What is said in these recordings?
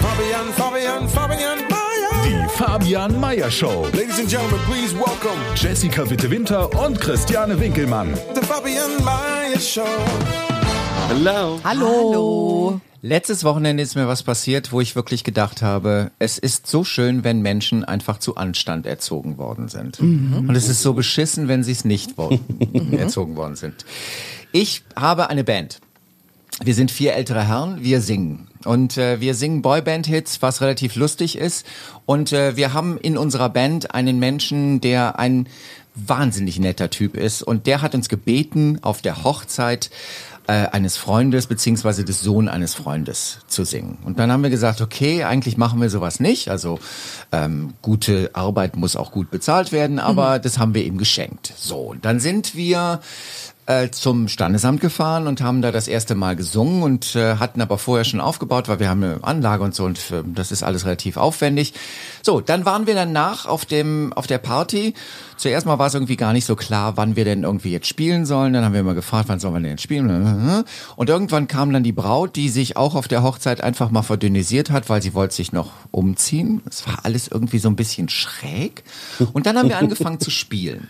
Fabian, Fabian, Fabian Mayer. Die Fabian Meyer Show. Ladies and gentlemen, please welcome Jessica Witte-Winter und Christiane Winkelmann. the Fabian Mayer Show. Hello. Hallo. Letztes Wochenende ist mir was passiert, wo ich wirklich gedacht habe, es ist so schön, wenn Menschen einfach zu Anstand erzogen worden sind. Und es ist so beschissen, wenn sie es nicht worden, erzogen worden sind. Ich habe eine Band. Wir sind vier ältere Herren, wir singen. Und äh, wir singen Boyband-Hits, was relativ lustig ist. Und äh, wir haben in unserer Band einen Menschen, der ein wahnsinnig netter Typ ist. Und der hat uns gebeten, auf der Hochzeit eines Freundes beziehungsweise des Sohn eines Freundes zu singen. Und dann haben wir gesagt, okay, eigentlich machen wir sowas nicht. Also ähm, gute Arbeit muss auch gut bezahlt werden, aber das haben wir ihm geschenkt. So, dann sind wir äh, zum Standesamt gefahren und haben da das erste Mal gesungen und äh, hatten aber vorher schon aufgebaut, weil wir haben eine Anlage und so und äh, das ist alles relativ aufwendig. So, dann waren wir danach auf dem auf der Party. Zuerst mal war es irgendwie gar nicht so klar, wann wir denn irgendwie jetzt spielen sollen. Dann haben wir immer gefragt, wann sollen wir denn spielen? Und irgendwann kam dann die Braut, die sich auch auf der Hochzeit einfach mal verdünnisiert hat, weil sie wollte sich noch umziehen. Es war alles irgendwie so ein bisschen schräg. Und dann haben wir angefangen zu spielen.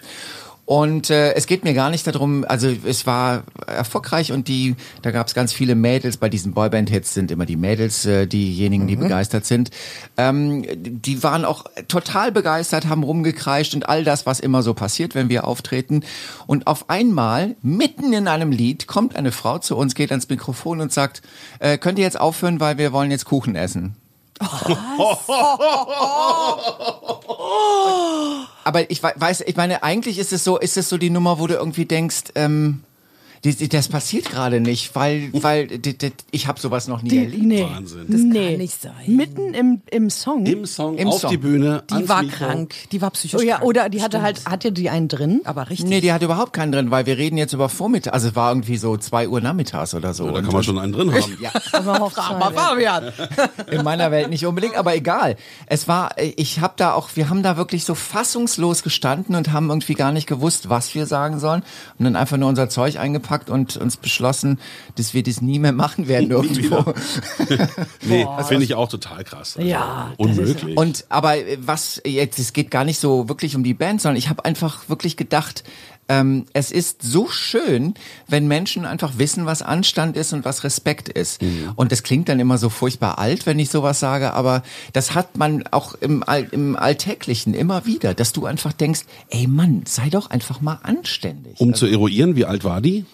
Und äh, es geht mir gar nicht darum, also es war erfolgreich und die, da gab es ganz viele Mädels, bei diesen Boyband-Hits sind immer die Mädels äh, diejenigen, die begeistert sind. Ähm, die waren auch total begeistert, haben rumgekreischt und all das, was immer so passiert, wenn wir auftreten. Und auf einmal, mitten in einem Lied, kommt eine Frau zu uns, geht ans Mikrofon und sagt, äh, könnt ihr jetzt aufhören, weil wir wollen jetzt Kuchen essen. Aber ich we- weiß, ich meine, eigentlich ist es so, ist es so die Nummer, wo du irgendwie denkst, ähm, die, das passiert gerade nicht, weil, weil die, ich habe sowas noch nie Die, erlebt. nee, Wahnsinn. das Das kann nicht sein. Mitten im, im Song. Im Song, Im auf Song. die Bühne. die ans war Mikro. krank. Die war psychisch Oh ja, krank. oder die hatte halt, hatte die einen drin? Aber richtig. Nee, die hat überhaupt keinen drin, weil wir reden jetzt über Vormittag. Also es war irgendwie so zwei Uhr nachmittags oder so. Ja, da kann man schon einen drin haben. Ja, Aber Fabian. in meiner Welt nicht unbedingt, aber egal. Es war, ich habe da auch, wir haben da wirklich so fassungslos gestanden und haben irgendwie gar nicht gewusst, was wir sagen sollen. Und dann einfach nur unser Zeug eingepackt und uns beschlossen, dass wir das nie mehr machen werden irgendwo. Nee, das finde ich auch total krass. Also Ja, das ist Unmöglich. Und aber äh, was jetzt, es geht gar nicht so wirklich um die Band, sondern ich habe einfach wirklich gedacht, ähm, es ist so schön, wenn Menschen einfach wissen, was Anstand ist und was Respekt ist. Und das klingt dann immer so furchtbar alt, wenn ich sowas sage, aber das hat man auch im, All im Alltäglichen immer wieder, dass du einfach denkst, ey Mann, sei doch einfach mal anständig. um zu eruieren, wie alt war die?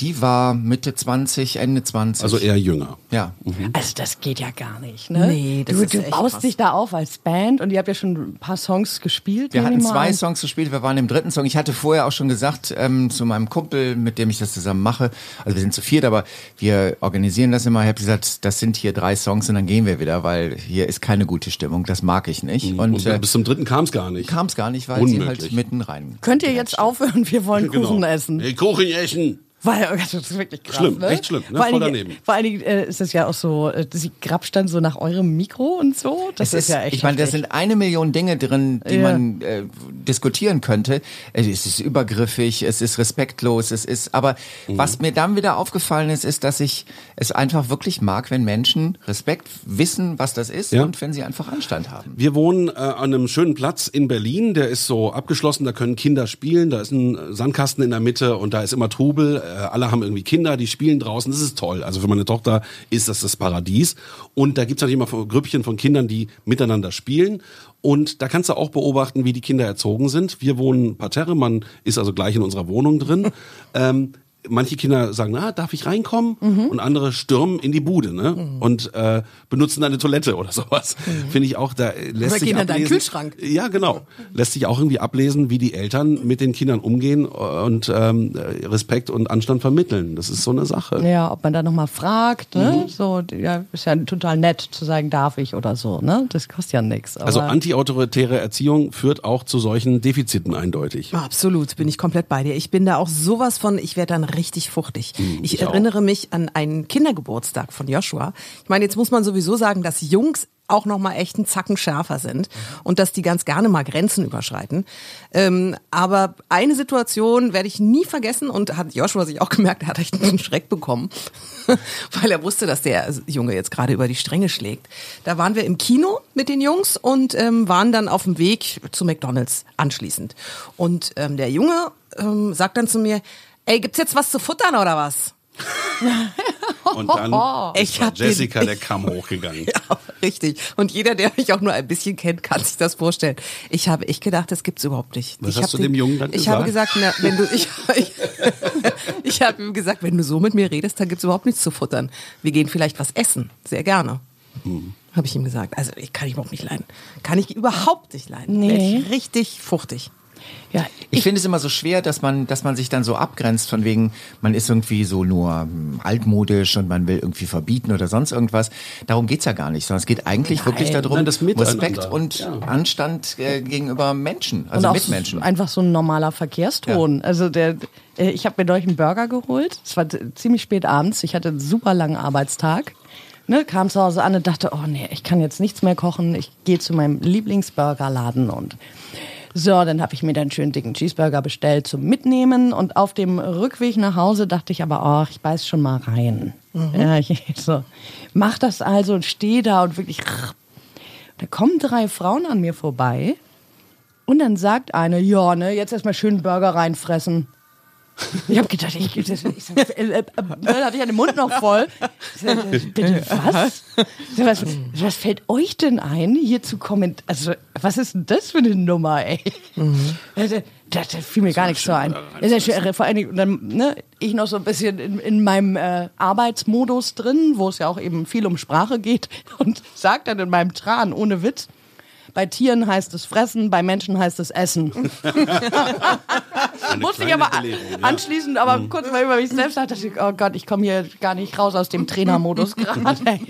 Die war Mitte 20, Ende 20. Also eher jünger. ja. Also das geht ja gar nicht, ne? Nee, das du, ist du echt baust krass. dich da auf als Band und ihr habt ja schon ein paar Songs gespielt. Wir hatten zwei an. Songs gespielt, wir waren im dritten Song. Ich hatte vorher auch schon gesagt ähm, zu meinem Kumpel, mit dem ich das zusammen mache, also wir sind zu viert, aber wir organisieren das immer. Ich habe gesagt, das sind hier drei Songs und dann gehen wir wieder, weil hier ist keine gute Stimmung, das mag ich nicht. Und, Und äh, bis zum dritten kam es gar nicht. kam es gar nicht, weil sie Unmöglich. halt mitten rein. Könnt ihr jetzt aufhören? Wir wollen Genau. Kuchen essen. Hey, Kuchen essen. Weil das ist wirklich krass. Schlimm, ne? echt schlimm, ne? Vor allen Voll Dingen, daneben. vor allen Dingen äh, ist es ja auch so, äh, sie grapscht dann so nach eurem Mikro und so. Das Es ist, ja echt. ich meine, da sind eine Million Dinge drin, die Ja. man äh, diskutieren könnte. Es ist übergriffig, es ist respektlos, es ist. Aber Mhm. was mir dann wieder aufgefallen ist, ist, dass ich es einfach wirklich mag, wenn Menschen Respekt wissen, was das ist Ja. und wenn sie einfach Anstand haben. Wir wohnen äh, an einem schönen Platz in Berlin, der ist so abgeschlossen, da können Kinder spielen, da ist ein Sandkasten in der Mitte und da ist immer Trubel. Alle haben irgendwie Kinder, die spielen draußen. Das ist toll. Also für meine Tochter ist das das Paradies. Und da gibt's natürlich immer so Grüppchen von Kindern, die miteinander spielen. Und da kannst du auch beobachten, wie die Kinder erzogen sind. Wir wohnen parterre, man ist also gleich in unserer Wohnung drin. ähm, manche Kinder sagen, na, darf ich reinkommen? Mhm. Und andere stürmen in die Bude ne? und äh, benutzen eine Toilette oder sowas. Finde ich auch, da lässt Oder sich gehen an deinen ablesen. Kühlschrank. Ja, genau. Lässt sich auch irgendwie ablesen, wie die Eltern mit den Kindern umgehen und ähm, Respekt und Anstand vermitteln. Das ist so eine Sache. Ja, ob man da nochmal fragt, ne? Mhm. So, ja, ist ja total nett zu sagen, darf ich oder so, ne? Das kostet ja nichts. Also antiautoritäre Erziehung führt auch zu solchen Defiziten eindeutig. Absolut, bin ich komplett bei dir. Ich bin da auch sowas von, ich werde dann richtig fuchtig. ich Hm, ich auch. erinnere mich an einen Kindergeburtstag von Joshua. Ich meine, jetzt muss man sowieso sagen, dass Jungs auch noch mal echt einen Zacken schärfer sind und dass die ganz gerne mal Grenzen überschreiten. Ähm, aber eine Situation werde ich nie vergessen und hat Joshua sich auch gemerkt, er hat echt einen Schreck bekommen, weil er wusste, dass der Junge jetzt gerade über die Stränge schlägt. Da waren wir im Kino mit den Jungs und ähm, waren dann auf dem Weg zu McDonald's anschließend. Und ähm, der Junge ähm, sagt dann zu mir, ey, gibt's jetzt was zu futtern oder was? Und dann Ich ist bei hab den- Jessica der Kamm hochgegangen. Ja, richtig. Und jeder, der mich auch nur ein bisschen kennt, kann sich das vorstellen. Ich habe echt gedacht, das gibt's überhaupt nicht. Was ich hast du dem Jungen dann Ich habe gesagt? na, wenn du, ich, ich, ich habe ihm gesagt, wenn du so mit mir redest, dann gibt's überhaupt nichts zu futtern. Wir gehen vielleicht was essen. Sehr gerne. Hm. Habe ich ihm gesagt. Also, ich kann ich überhaupt nicht leiden. Kann ich überhaupt nicht leiden. Nee. Ich richtig fuchtig. Ja, Ich finde es immer so schwer, dass man, dass man sich dann so abgrenzt von wegen, man ist irgendwie so nur hm, altmodisch und man will irgendwie verbieten oder sonst irgendwas. Darum geht's ja gar nicht, sondern es geht eigentlich wirklich darum, Nein, das Miteinander. Respekt und Ja. Anstand äh, gegenüber Menschen, und also auch Mitmenschen. einfach so ein normaler Verkehrston. Also der, äh, ich habe mir neulich einen Burger geholt. Es war ziemlich spät abends. Ich hatte einen super langen Arbeitstag. Ne, kam zu Hause an und dachte, oh nee, ich kann jetzt nichts mehr kochen. Ich gehe zu meinem Lieblingsburgerladen und so, dann habe ich mir dann schön dicken Cheeseburger bestellt zum Mitnehmen und auf dem Rückweg nach Hause dachte ich aber, ach, ich beiß schon mal rein. Ja, ich so, mach das also und stehe da und wirklich. Da kommen drei Frauen an mir vorbei und dann sagt eine, ja, ne, jetzt erstmal schön Burger reinfressen. Ich habe gedacht, ich, ich, ich, sag, äh, äh, äh, dann hatte ich ja den Mund noch voll. Sag, äh, Bitte was? Sag, was? Was fällt euch denn ein, hier zu kommentieren? Also, was ist denn das für eine Nummer, ey? Das, das, das fiel mir gar nichts so ein. Das ist ja schön, vor allen Dingen, und dann, ne, ich noch so ein bisschen in, in meinem äh, Arbeitsmodus drin, wo es ja auch eben viel um Sprache geht und sag dann in meinem Tran, ohne Witz, bei Tieren heißt es fressen, bei Menschen heißt es essen. Musste ich aber Belehrung, ja. anschließend aber kurz mal über mich selbst dachte ich, oh Gott, ich komme hier gar nicht raus aus dem Trainermodus gerade.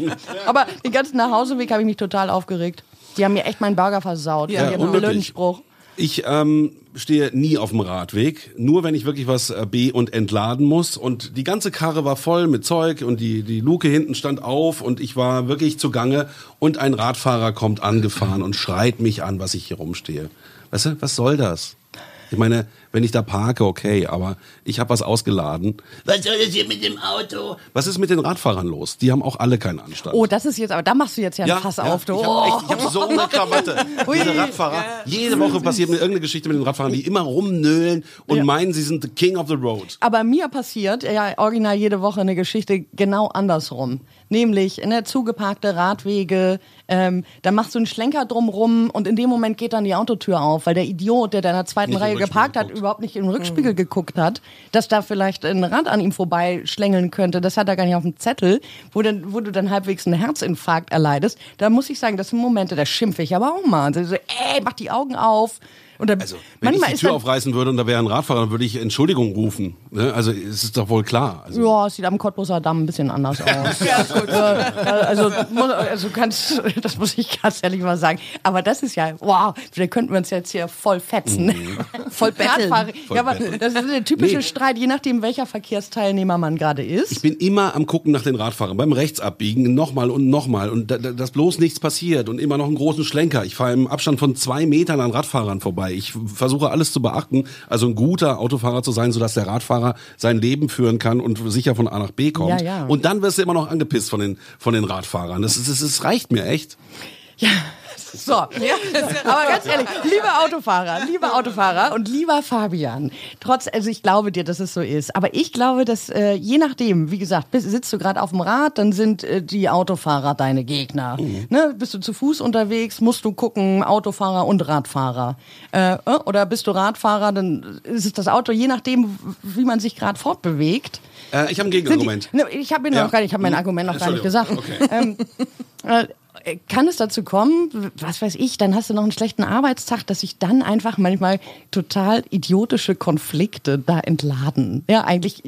Aber den ganzen Nachhauseweg habe ich mich total aufgeregt. Die haben mir echt meinen Burger versaut. Ja, die haben einen blöden Spruch. Ich ähm, stehe nie auf dem Radweg, nur wenn ich wirklich was äh, be- und entladen muss. Und die ganze Karre war voll mit Zeug und die, die Luke hinten stand auf und ich war wirklich zugange. Und ein Radfahrer kommt angefahren und schreit mich an, was ich hier rumstehe. Weißt du, was soll das? Ich meine, wenn ich da parke, okay, aber ich habe was ausgeladen. Was soll das hier mit dem Auto? Was ist mit den Radfahrern los? Die haben auch alle keinen Anstand. Oh, das ist jetzt, aber da machst du jetzt ja einen Fass auf. Du. Ich habe hab so eine Krawatte. Ui. Diese Radfahrer. Jede Woche passiert mir irgendeine Geschichte mit den Radfahrern, die immer rumnöhlen und meinen, sie sind the king of the road. Aber mir passiert ja original jede Woche eine Geschichte genau andersrum. Nämlich in der zugeparkte Radwege, ähm, da machst du einen Schlenker drumrum und in dem Moment geht dann die Autotür auf, weil der Idiot, der da in der zweiten Nicht Reihe geparkt hat, überhaupt nicht im Rückspiegel geguckt hat, dass da vielleicht ein Rad an ihm vorbeischlängeln könnte. Das hat er gar nicht auf dem Zettel, wo, dann, wo du dann halbwegs einen Herzinfarkt erleidest. Da muss ich sagen, das sind Momente, da schimpfe ich aber auch mal. So, ey, mach die Augen auf. Und dann, Also, wenn ich die Tür dann, aufreißen würde und da wäre ein Radfahrer, dann würde ich Entschuldigung rufen. Ne? Also, es ist doch wohl klar. Also, Ja, es sieht am Cottbuser Damm ein bisschen anders aus. ja, gut. also, also ganz, das muss ich ganz ehrlich mal sagen. Aber das ist ja, wow, da könnten wir uns jetzt hier voll fetzen. voll betteln. Ja, aber das ist der typische Nee. Streit, je nachdem, welcher Verkehrsteilnehmer man gerade ist. Ich bin immer am gucken nach den Radfahrern, beim Rechtsabbiegen, nochmal und nochmal und da, da, dass bloß nichts passiert und immer noch einen großen Schlenker. Ich fahre im Abstand von zwei Metern an Radfahrern vorbei. Ich versuche alles zu beachten, also ein guter Autofahrer zu sein, sodass der Radfahrer sein Leben führen kann und sicher von A nach B kommt. Ja, ja. Und dann wirst du immer noch angepisst von den, von den Radfahrern. Das, ist- das, das reicht mir echt. Ja, So, aber ganz ehrlich, lieber Autofahrer, lieber Autofahrer und lieber Fabian, trotz, also ich glaube dir, dass es so ist, aber ich glaube, dass äh, je nachdem, wie gesagt, bist, sitzt du gerade auf dem Rad, dann sind äh, die Autofahrer deine Gegner. Ne? Bist du zu Fuß unterwegs, musst du gucken, Autofahrer und Radfahrer. Äh, äh, oder bist du Radfahrer, dann ist es das Auto, je nachdem, wie man sich gerade fortbewegt. Äh, ich habe ein Gegenargument. Die, ne, ich habe Ja. habe mein Hm. Argument noch gar nicht gesagt. Entschuldigung. Ähm, äh, kann es dazu kommen, was weiß ich, dann hast du noch einen schlechten Arbeitstag, dass sich dann einfach manchmal total idiotische Konflikte da entladen. Ja, eigentlich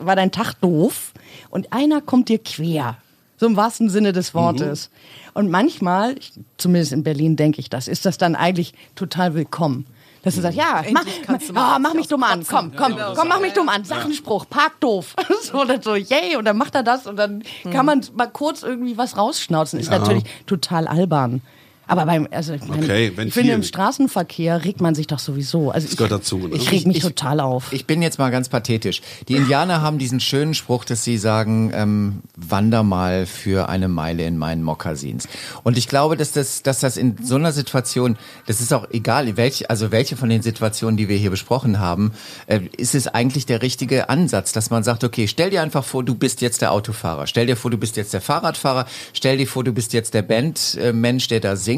war dein Tag doof und einer kommt dir quer. So im wahrsten Sinne des Wortes. Und manchmal, zumindest in Berlin denke ich das, ist das dann eigentlich total willkommen. Dass du sagst, ja, mach, mach, mal oh, mach mich dumm an, komm, komm, komm, mach mich dumm an, sag einen Spruch, park doof. so, und dann so, yay, und dann macht er das und dann kann man mal kurz irgendwie was rausschnauzen. Ist natürlich total albern. Aber beim, also ich, meine, Okay, ich finde, im Straßenverkehr regt man sich doch sowieso. Also ich, gehört dazu, ne? Ich reg mich Ich- total auf. Ich bin jetzt mal ganz pathetisch. Die Indianer haben diesen schönen Spruch, dass sie sagen, ähm, wander mal für eine Meile in meinen Mokassins. Und ich glaube, dass das, dass das in so einer Situation, das ist auch egal, welche, also welche von den Situationen, die wir hier besprochen haben, äh, ist es eigentlich der richtige Ansatz, dass man sagt, okay, stell dir einfach vor, du bist jetzt der Autofahrer. Stell dir vor, du bist jetzt der Fahrradfahrer. Stell dir vor, du bist jetzt der Bandmensch, der da singt.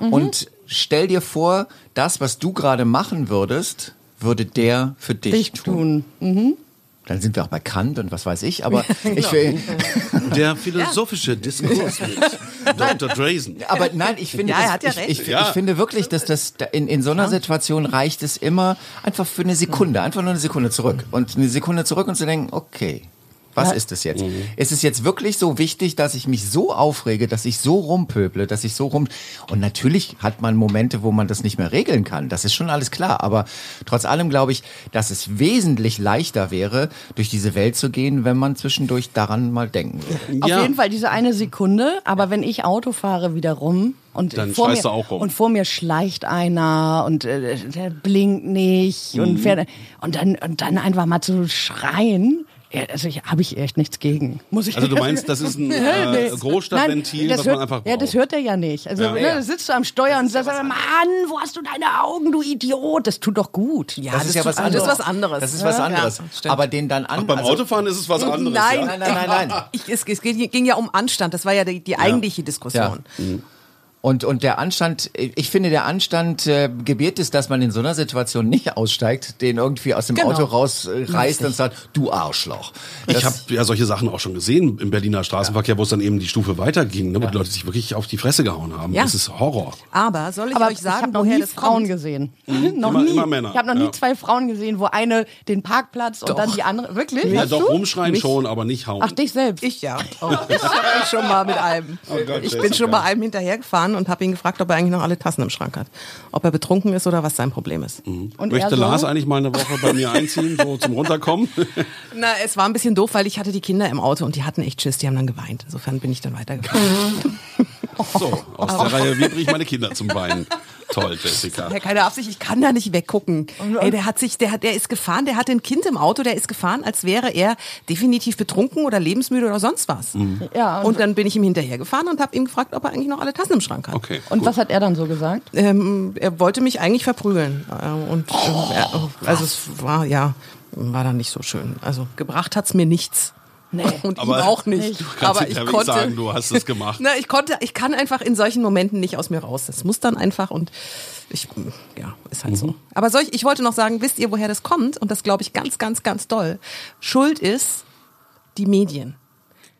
Und stell dir vor, das, was du gerade machen würdest, würde der für dich, Dich tun. tun. Dann sind wir auch bei Kant und was weiß ich, aber ich will, Der philosophische Diskurs mit Dr. Drazen. aber nein, ich finde, Ja, er das, hat ja ich, recht. ich, Ja. ich finde wirklich, dass das da- in, in so einer Situation reicht es immer einfach für eine Sekunde, einfach nur eine Sekunde zurück und eine Sekunde zurück und zu denken, okay. Was ist es jetzt? Ist es jetzt wirklich so wichtig, dass ich mich so aufrege, dass ich so rumpöble, dass ich so rum... Und natürlich hat man Momente, wo man das nicht mehr regeln kann. Das ist schon alles klar. Aber trotz allem glaube ich, dass es wesentlich leichter wäre, durch diese Welt zu gehen, wenn man zwischendurch daran mal denken würde. Auf Ja. jeden Fall diese eine Sekunde, aber wenn ich Auto fahre wiederum und Dann vor mir auch rum. und vor mir schleicht einer und äh, der blinkt nicht Mhm. und fährt und dann und dann einfach mal zu schreien, ja, also ich habe ich echt nichts gegen. Muss ich Also du meinst, das ist ein äh, Nee. Großstadtventil, Nein, das was man hört, einfach Ja, braucht. das hört er ja nicht. Also ne, da sitzt du am Steuer und sagst, Mann, wo hast du deine Augen, du Idiot? Das tut doch gut. Ja, Das ist ja was anderes. Das ist was anderes. Das ist was anderes. Ja. Aber den dann an, Ach, beim also- Autofahren ist es was anderes. Nein, Ja? Nein, nein, nein, nein. Ich, es, es ging ja um Anstand. Das war ja die, die eigentliche Diskussion. Und, und der Anstand, ich finde, der Anstand äh, gebiert es, dass man in so einer Situation nicht aussteigt, den irgendwie aus dem Genau. Auto rausreißt und sagt, du Arschloch. Ich Das- habe ja solche Sachen auch schon gesehen im Berliner Straßenverkehr, wo es dann eben die Stufe weiterging, ne, wo die Leute sich wirklich auf die Fresse gehauen haben. Ja. Das ist Horror. Aber soll ich Aber euch ich sagen, habe noch woher nie das Frauen kommt? gesehen. noch Mhm. Immer- nie. immer Männer, Ich habe noch nie ja. zwei Frauen gesehen, wo eine den Parkplatz und dann die andere. Wirklich? Ja, doch du? rumschreien Mich- schon, aber nicht hauen. Ach, dich selbst. Ich ja. Oh, ich schon mal mit einem. Oh Gott, ich bin schon mal einem hinterhergefahren und habe ihn gefragt, ob er eigentlich noch alle Tassen im Schrank hat. Ob er betrunken ist oder was sein Problem ist. Und Möchte so? Lars eigentlich mal eine Woche bei mir einziehen, so zum Runterkommen? Na, es war ein bisschen doof, weil ich hatte die Kinder im Auto und die hatten echt Schiss, die haben dann geweint. Insofern bin ich dann weitergefahren. So, aus der Reihe, wie bringe ich meine Kinder zum Weinen? Toll, Jessica. Ja, keine Absicht, ich kann da nicht weggucken. Ey, der hat sich, der hat, der ist gefahren, der hatte ein Kind im Auto, der ist gefahren, als wäre er definitiv betrunken oder lebensmüde oder sonst was. Ja, und- und, dann bin ich ihm hinterhergefahren und habe ihm gefragt, ob er eigentlich noch alle Tassen im Schrank hat. Okay. Und was hat er dann so gesagt? Ähm, er wollte mich eigentlich verprügeln. Äh, Und äh, er, also es war ja war dann nicht so schön. Also gebracht hat's mir nichts. Nee. Und Aber ihm auch nicht. Du kannst Aber ich konnte sagen, du hast es gemacht. Na, ich konnte, ich kann einfach in solchen Momenten nicht aus mir raus. Das muss dann einfach und ich, ja, ist halt so. Aber soll ich, ich wollte noch sagen, wisst ihr, woher das kommt? Und das glaube ich ganz, ganz, ganz doll. Schuld ist die Medien.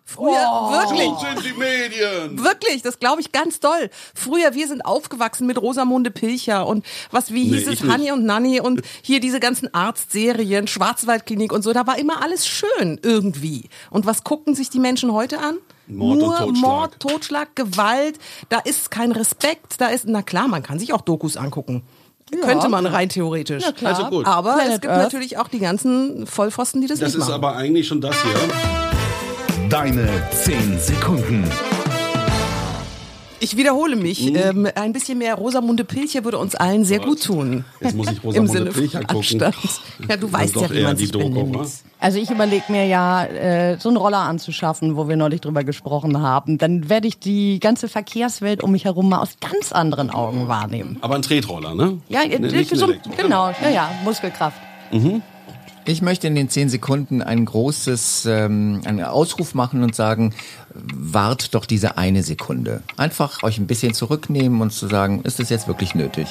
Früher, wirklich. Wo sind die Medien? Wirklich, das glaube ich ganz doll. Früher, wir sind aufgewachsen mit Rosamunde Pilcher und was, wie Nee, hieß ich es, Hanni und Nanni und hier diese ganzen Arztserien, Schwarzwaldklinik und so, da war immer alles schön irgendwie. Und was gucken sich die Menschen heute an? Mord und Nur Totschlag. Mord, Totschlag, Gewalt, da ist kein Respekt, da ist, na klar, man kann sich auch Dokus angucken. Könnte man rein theoretisch. Na klar. Also gut. Aber Planet es gibt Earth. natürlich auch die ganzen Vollpfosten, die das, Das nicht ist machen. aber eigentlich schon das hier. Deine 10 Sekunden. Ich wiederhole mich. Ähm, ein bisschen mehr Rosamunde Pilcher würde uns allen sehr gut tun. Jetzt muss ich Im Rosamunde Sinne Pilcher gucken. Anstand. Ja, du weißt ja, wie man die sich Doku? Also ich überlege mir ja, äh, so einen Roller anzuschaffen, wo wir neulich drüber gesprochen haben. Dann werde ich die ganze Verkehrswelt um mich herum mal aus ganz anderen Augen wahrnehmen. Aber ein Tretroller, ne? Ja, Ne, äh, so, Elektro. genau, ja, ja, Muskelkraft. Ich möchte in den zehn Sekunden ein großes, ähm, einen Ausruf machen und sagen, wart doch diese eine Sekunde. Einfach euch ein bisschen zurücknehmen und zu sagen, ist es jetzt wirklich nötig?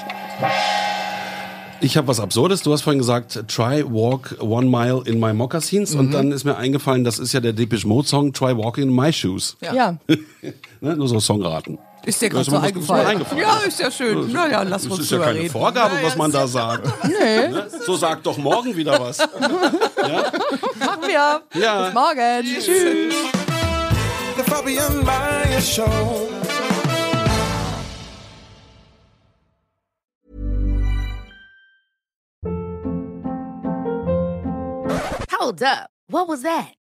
Ich habe was Absurdes. Du hast vorhin gesagt, try walk one mile in my moccasins. Mhm. Und dann ist mir eingefallen, das ist ja der Depeche Mode Song, try walking in my shoes. Ja. ne? Nur so Songraten. Ist dir gerade Das so eingefallen? eingefallen. Ja, ist ja schön. Na ja, lass Das uns ist ja keine reden. Vorgabe, Ja, ja, was man da ja- sagt. Ne? So sagt doch morgen wieder was. Machen wir. Ja. Bis morgen. Tschüss. The Fabian Meyer Show. Hold up. What was that?